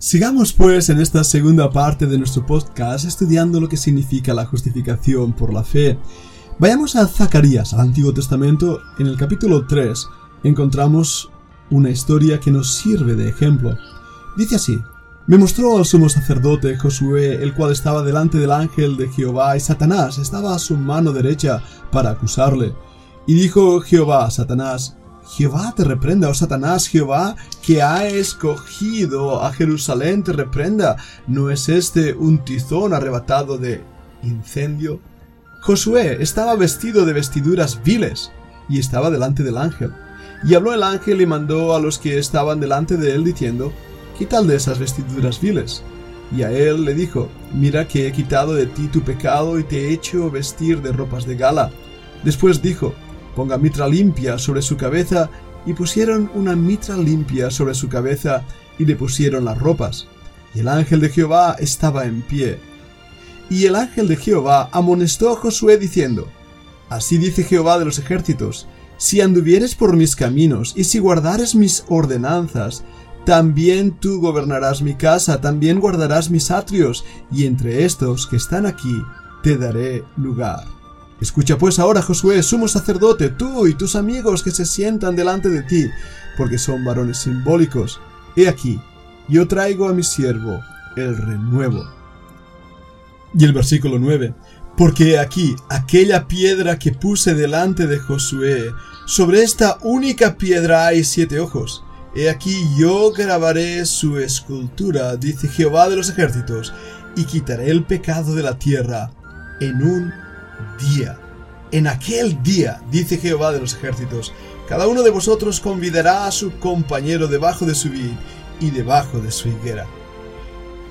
Sigamos pues en esta segunda parte de nuestro podcast estudiando lo que significa la justificación por la fe. Vayamos a Zacarías, al Antiguo Testamento, en el capítulo 3 encontramos una historia que nos sirve de ejemplo. Dice así, me mostró al sumo sacerdote Josué, el cual estaba delante del ángel de Jehová, y Satanás estaba a su mano derecha para acusarle. Y dijo Jehová Satanás, Jehová te reprenda, oh Satanás, Jehová que ha escogido a Jerusalén te reprenda. ¿No es este un tizón arrebatado de incendio? Josué estaba vestido de vestiduras viles y estaba delante del ángel. Y habló el ángel y mandó a los que estaban delante de él diciendo, Quitad de esas vestiduras viles. Y a él le dijo, Mira que he quitado de ti tu pecado y te he hecho vestir de ropas de gala. Después dijo, ponga mitra limpia sobre su cabeza, y pusieron una mitra limpia sobre su cabeza, y le pusieron las ropas. Y el ángel de Jehová estaba en pie. Y el ángel de Jehová amonestó a Josué diciendo, Así dice Jehová de los ejércitos, si anduvieres por mis caminos, y si guardares mis ordenanzas, también tú gobernarás mi casa, también guardarás mis atrios, y entre estos que están aquí te daré lugar. Escucha pues ahora, Josué, sumo sacerdote, tú y tus amigos que se sientan delante de ti, porque son varones simbólicos. He aquí, yo traigo a mi siervo el renuevo. Y el versículo 9. Porque aquí aquella piedra que puse delante de Josué, sobre esta única piedra hay siete ojos. He aquí yo grabaré su escultura, dice Jehová de los ejércitos, y quitaré el pecado de la tierra en un día. En aquel día, dice Jehová de los ejércitos, cada uno de vosotros convidará a su compañero debajo de su vid y debajo de su higuera.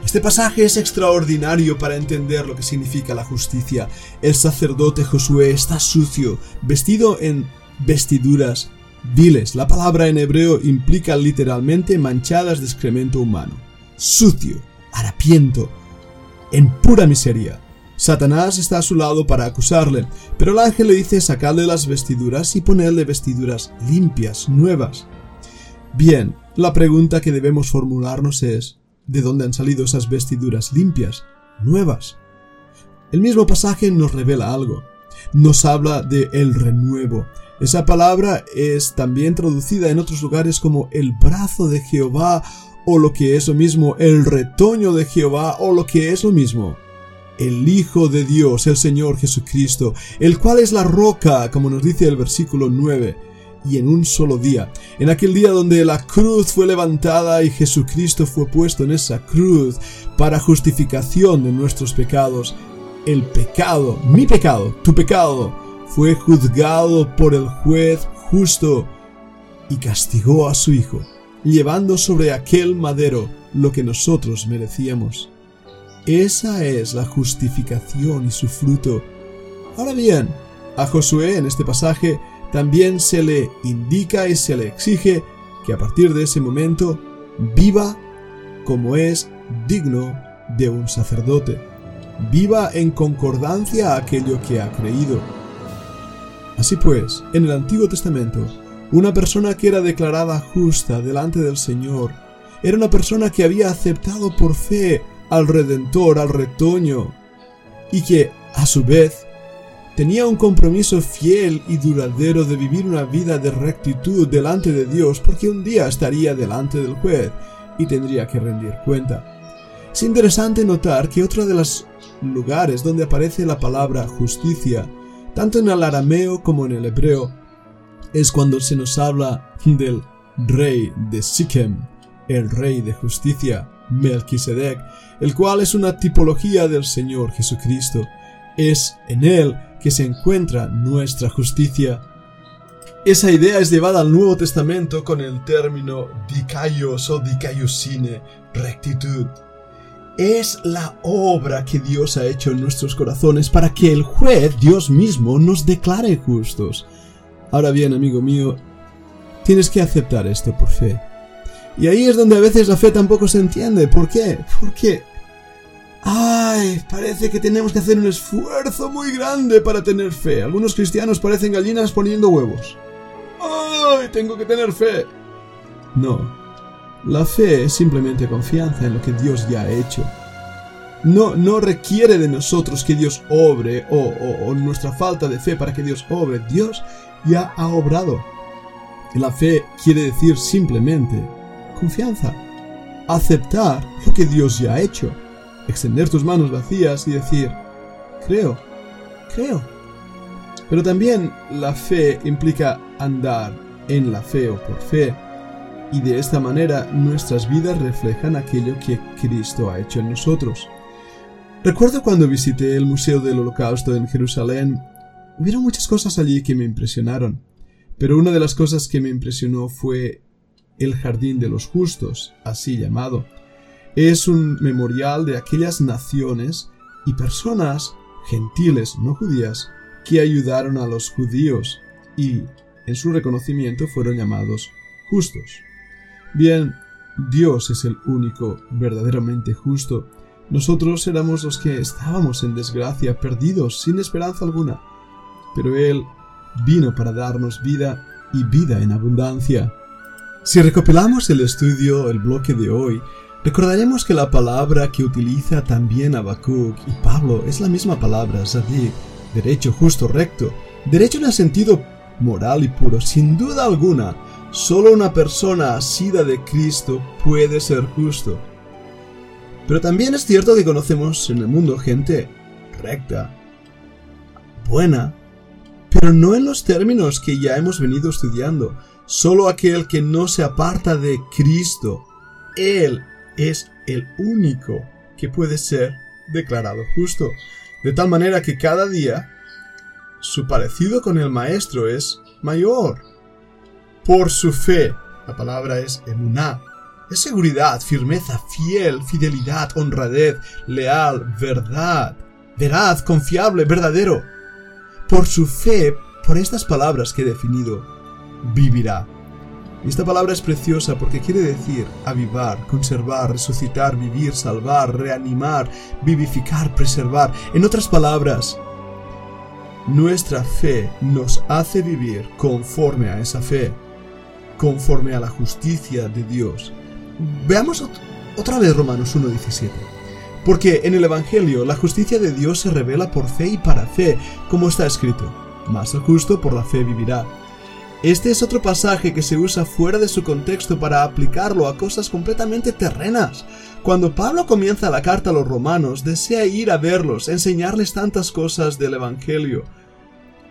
Este pasaje es extraordinario para entender lo que significa la justicia. El sacerdote Josué está sucio, vestido en vestiduras viles. La palabra en hebreo implica literalmente manchadas de excremento humano. Sucio, harapiento, en pura miseria. Satanás está a su lado para acusarle, pero el ángel le dice sacarle las vestiduras y ponerle vestiduras limpias, nuevas. Bien, la pregunta que debemos formularnos es, ¿de dónde han salido esas vestiduras limpias, nuevas? El mismo pasaje nos revela algo. Nos habla de el renuevo. Esa palabra es también traducida en otros lugares como el brazo de Jehová o lo que es lo mismo el retoño de Jehová o lo que es lo mismo el Hijo de Dios, el Señor Jesucristo, el cual es la roca, como nos dice el versículo 9, y en un solo día, en aquel día donde la cruz fue levantada y Jesucristo fue puesto en esa cruz para justificación de nuestros pecados, el pecado, mi pecado, tu pecado, fue juzgado por el juez justo y castigó a su Hijo, llevando sobre aquel madero lo que nosotros merecíamos. Esa es la justificación y su fruto. Ahora bien, a Josué en este pasaje también se le indica y se le exige que a partir de ese momento viva como es digno de un sacerdote. Viva en concordancia a aquello que ha creído. Así pues, en el Antiguo Testamento, una persona que era declarada justa delante del Señor era una persona que había aceptado por fe al Redentor, al retoño, y que, a su vez, tenía un compromiso fiel y duradero de vivir una vida de rectitud delante de Dios, porque un día estaría delante del juez y tendría que rendir cuenta. Es interesante notar que otro de los lugares donde aparece la palabra justicia, tanto en el arameo como en el hebreo, es cuando se nos habla del rey de Sikhem, el rey de justicia, Melquisedec, el cual es una tipología del Señor Jesucristo. Es en Él que se encuentra nuestra justicia. Esa idea es llevada al Nuevo Testamento con el término dikaios o dikaiosine, rectitud. Es la obra que Dios ha hecho en nuestros corazones para que el juez, Dios mismo, nos declare justos. Ahora bien, amigo mío, tienes que aceptar esto por fe. Y ahí es donde a veces la fe tampoco se entiende. ¿Por qué? Porque... ¡Ay! Parece que tenemos que hacer un esfuerzo muy grande para tener fe. Algunos cristianos parecen gallinas poniendo huevos. ¡Ay! Tengo que tener fe. No. La fe es simplemente confianza en lo que Dios ya ha hecho. No, no requiere de nosotros que Dios obre o, o nuestra falta de fe para que Dios obre. Dios ya ha obrado. La fe quiere decir simplemente confianza. Aceptar lo que Dios ya ha hecho. Extender tus manos vacías y decir, creo, creo. Pero también la fe implica andar en la fe o por fe. Y de esta manera nuestras vidas reflejan aquello que Cristo ha hecho en nosotros. Recuerdo cuando visité el Museo del Holocausto en Jerusalén, hubieron muchas cosas allí que me impresionaron. Pero una de las cosas que me impresionó fue el Jardín de los Justos, así llamado. Es un memorial de aquellas naciones y personas gentiles no judías que ayudaron a los judíos y en su reconocimiento fueron llamados justos. Bien, Dios es el único verdaderamente justo. Nosotros éramos los que estábamos en desgracia, perdidos, sin esperanza alguna. Pero Él vino para darnos vida y vida en abundancia. Si recopilamos el estudio, el bloque de hoy, recordaremos que la palabra que utiliza también Habacuc y Pablo es la misma palabra, zadik, derecho, justo, recto, derecho en el sentido moral y puro, sin duda alguna, solo una persona asida de Cristo puede ser justo. Pero también es cierto que conocemos en el mundo gente recta, buena, pero no en los términos que ya hemos venido estudiando. Solo aquel que no se aparta de Cristo, Él es el único que puede ser declarado justo. De tal manera que cada día su parecido con el Maestro es mayor. Por su fe, la palabra es emuná, es seguridad, firmeza, fiel, fidelidad, honradez, leal, verdad, veraz, confiable, verdadero por su fe, por estas palabras que he definido, vivirá. Y esta palabra es preciosa porque quiere decir avivar, conservar, resucitar, vivir, salvar, reanimar, vivificar, preservar. En otras palabras, nuestra fe nos hace vivir conforme a esa fe, conforme a la justicia de Dios. Veamos otra vez Romanos 1.17. Porque en el Evangelio la justicia de Dios se revela por fe y para fe, como está escrito, más el justo por la fe vivirá. Este es otro pasaje que se usa fuera de su contexto para aplicarlo a cosas completamente terrenas. Cuando Pablo comienza la carta a los romanos, desea ir a verlos, enseñarles tantas cosas del Evangelio,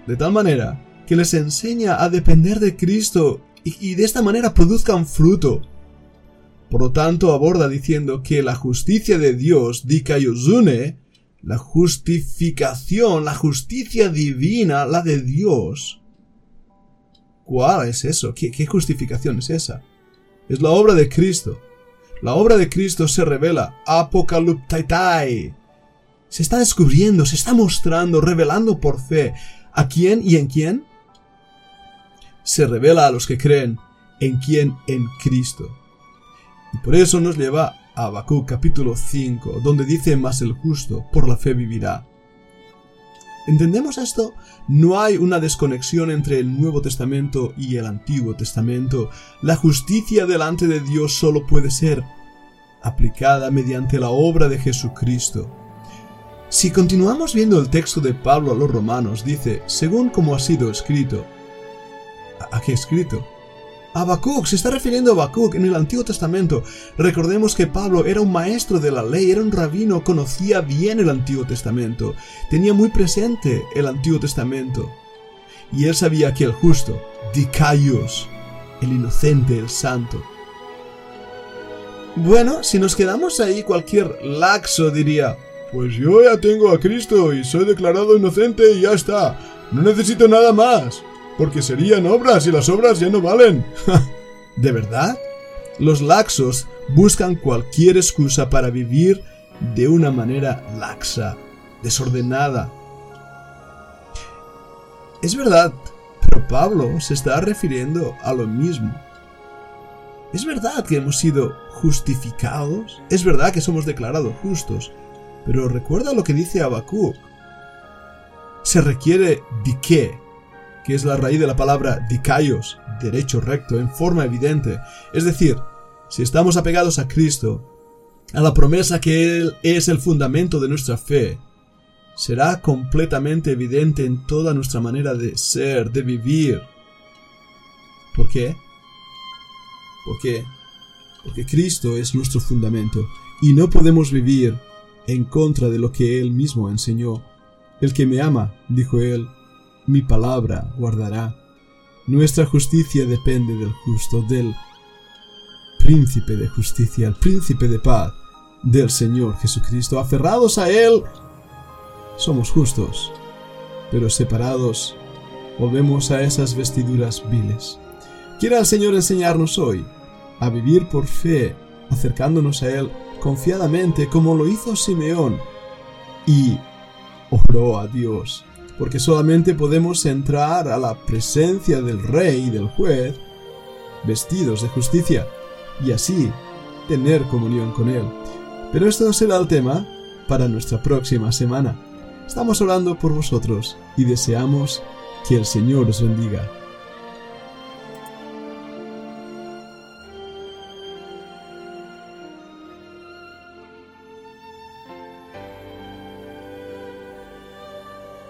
de tal manera que les enseña a depender de Cristo y, de esta manera produzcan fruto. Por lo tanto, aborda diciendo que la justicia de Dios, Dikayozune, la justificación, la justicia divina, la de Dios. ¿Cuál es eso? ¿Qué, justificación es esa? Es la obra de Cristo. La obra de Cristo se revela, apocaluptaitai. Se está descubriendo, se está mostrando, revelando por fe. ¿A quién y en quién? Se revela a los que creen en quién en Cristo. Y por eso nos lleva a Habacuc capítulo 5, donde dice más el justo, por la fe vivirá. ¿Entendemos esto? No hay una desconexión entre el Nuevo Testamento y el Antiguo Testamento. La justicia delante de Dios solo puede ser aplicada mediante la obra de Jesucristo. Si continuamos viendo el texto de Pablo a los romanos, dice, según como ha sido escrito. ¿A qué escrito? Habacuc, se está refiriendo a Habacuc en el Antiguo Testamento. Recordemos que Pablo era un maestro de la ley, era un rabino, conocía bien el Antiguo Testamento, tenía muy presente el Antiguo Testamento. Y él sabía que el justo, Dicaios, el inocente, el santo. Bueno, si nos quedamos ahí, cualquier laxo diría, pues yo ya tengo a Cristo y soy declarado inocente y ya está, no necesito nada más porque serían obras y las obras ya no valen. ¿De verdad? Los laxos buscan cualquier excusa para vivir de una manera laxa, desordenada. Es verdad, pero Pablo se está refiriendo a lo mismo. Es verdad que hemos sido justificados, es verdad que somos declarados justos, pero recuerda lo que dice Habacuc. Se requiere de qué? Que es la raíz de la palabra dikaios, derecho recto, en forma evidente, es decir, Si estamos apegados a Cristo, a la promesa que Él es el fundamento de nuestra fe, será completamente evidente en toda nuestra manera de ser, de vivir. ¿Por qué? ¿Por qué? Porque Cristo es nuestro fundamento y no podemos vivir en contra de lo que Él mismo enseñó. El que me ama, dijo Él, mi palabra guardará. Nuestra justicia depende del justo, del príncipe de justicia, el príncipe de paz, del Señor Jesucristo. Aferrados a Él, somos justos, pero separados, volvemos a esas vestiduras viles. Quiera el Señor enseñarnos hoy a vivir por fe, acercándonos a Él confiadamente como lo hizo Simeón y oró a Dios, porque solamente podemos entrar a la presencia del Rey y del Juez vestidos de justicia y así tener comunión con Él. Pero esto será el tema para nuestra próxima semana. Estamos orando por vosotros y deseamos que el Señor os bendiga.